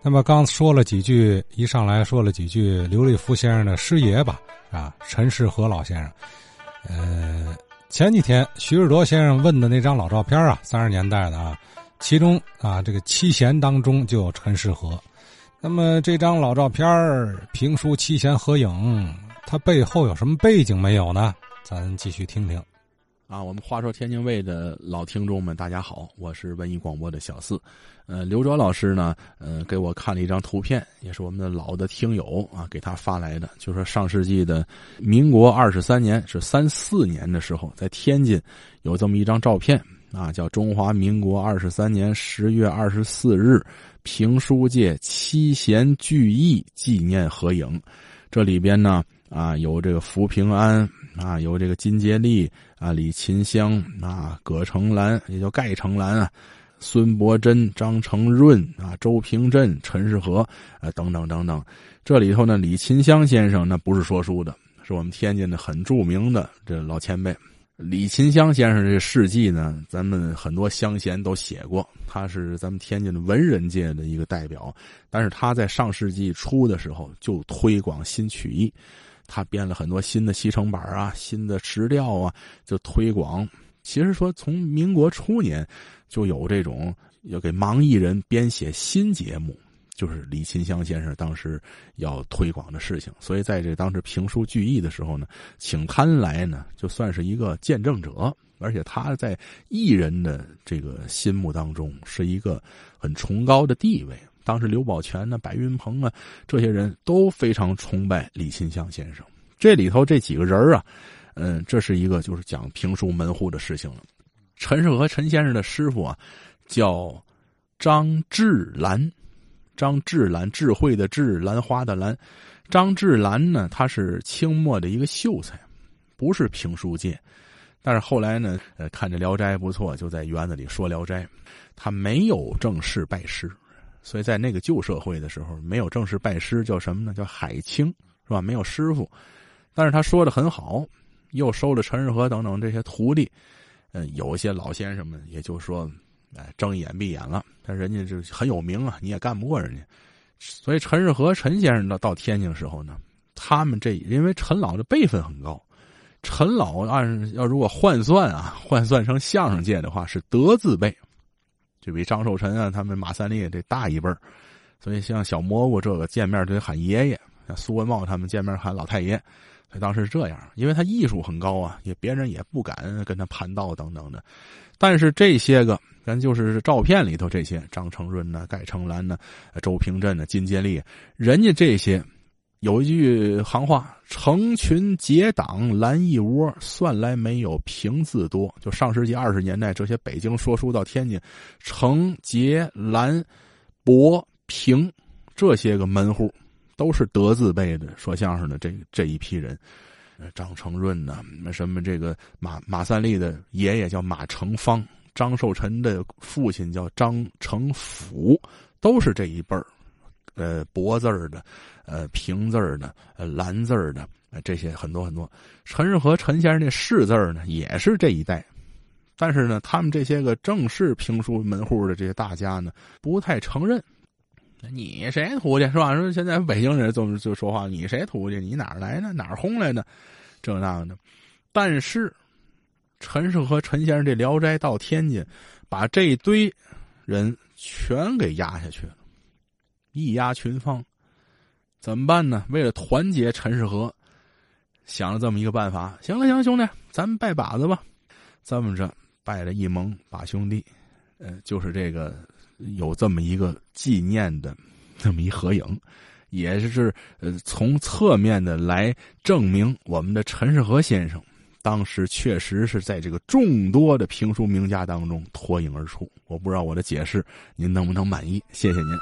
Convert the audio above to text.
那么刚说了几句，一上来说了几句刘立福先生的师爷吧，啊，陈世和老先生。呃，前几天徐志铎先生问的那张老照片啊，三十年代的啊，其中啊这个七贤当中就有陈世和。那么这张老照片评书七贤合影，它背后有什么背景没有呢？咱继续听听。啊，我们话说天津卫的老听众们，大家好，我是文艺广播的小四。呃，刘卓老师呢，呃，给我看了一张图片，也是我们的老的听友啊，给他发来的，就说上世纪的民国二十三年，是三四年的时候，在天津有这么一张照片啊，叫中华民国二十三年十月二十四日评书界七贤聚义纪念合影。这里边呢，啊，有这个福平安。啊，有这个金杰利啊，李琴香啊，葛成兰也叫盖成兰啊，孙伯珍、张成润啊，周平镇、陈世和啊，等等等等。这里头呢，李琴香先生那不是说书的，是我们天津的很著名的这老前辈。李琴香先生这事迹呢，咱们很多乡贤都写过，他是咱们天津的文人界的一个代表。但是他在上世纪初的时候就推广新曲艺。他编了很多新的西城板啊，新的石调啊，就推广。其实说从民国初年就有这种要给盲艺人编写新节目，就是李琴香先生当时要推广的事情。所以在这当时评书聚义的时候呢，请他来呢，就算是一个见证者。而且他在艺人的这个心目当中是一个很崇高的地位。当时刘宝全呢、白云鹏啊，这些人都非常崇拜李钦香先生。这里头这几个人啊，嗯，这是一个就是讲评书门户的事情了。陈世和陈先生的师傅啊，叫张志兰，张志兰，智慧的智，兰花的兰。张志兰呢，他是清末的一个秀才，不是评书界，但是后来呢，呃，看着《聊斋》不错，就在园子里说《聊斋》，他没有正式拜师。所以在那个旧社会的时候，没有正式拜师，叫什么呢？叫海清，是吧？没有师傅，但是他说的很好，又收了陈日和等等这些徒弟。嗯，有一些老先生们也就说，哎，睁一眼闭眼了。但人家就很有名啊，你也干不过人家。所以陈世和陈先生到到天津时候呢，他们这因为陈老的辈分很高，陈老按要如果换算啊，换算成相声界的话是德字辈。就比张寿臣啊，他们马三立这大一辈儿，所以像小蘑菇这个见面就得喊爷爷，像苏文茂他们见面喊老太爷，他当时是这样，因为他艺术很高啊，也别人也不敢跟他攀道等等的。但是这些个，咱就是照片里头这些张成润呢、盖成兰呢、周平镇呢、金建利，人家这些。有一句行话：“成群结党拦一窝，算来没有平字多。”就上世纪二十年代，这些北京说书到天津，成结兰博平这些个门户，都是德字辈的说相声的这这一批人。张成润呢，什么这个马马三立的爷爷叫马成芳，张寿臣的父亲叫张成甫，都是这一辈儿。呃，博字儿的，呃，平字儿的，呃，蓝字儿的，这些很多很多。陈世和陈先生那世字儿呢，也是这一代。但是呢，他们这些个正式评书门户的这些大家呢，不太承认。你谁徒弟是吧？说现在北京人这么就说话，你谁徒弟？你哪来的？哪儿轰来的？这那的。但是，陈世和陈先生这《聊斋》到天津，把这一堆人全给压下去了。一压群芳，怎么办呢？为了团结陈世和，想了这么一个办法。行了，行了，兄弟，咱们拜把子吧。这么着拜了一盟把兄弟，呃，就是这个有这么一个纪念的这么一合影，也是呃从侧面的来证明我们的陈世和先生当时确实是在这个众多的评书名家当中脱颖而出。我不知道我的解释您能不能满意？谢谢您。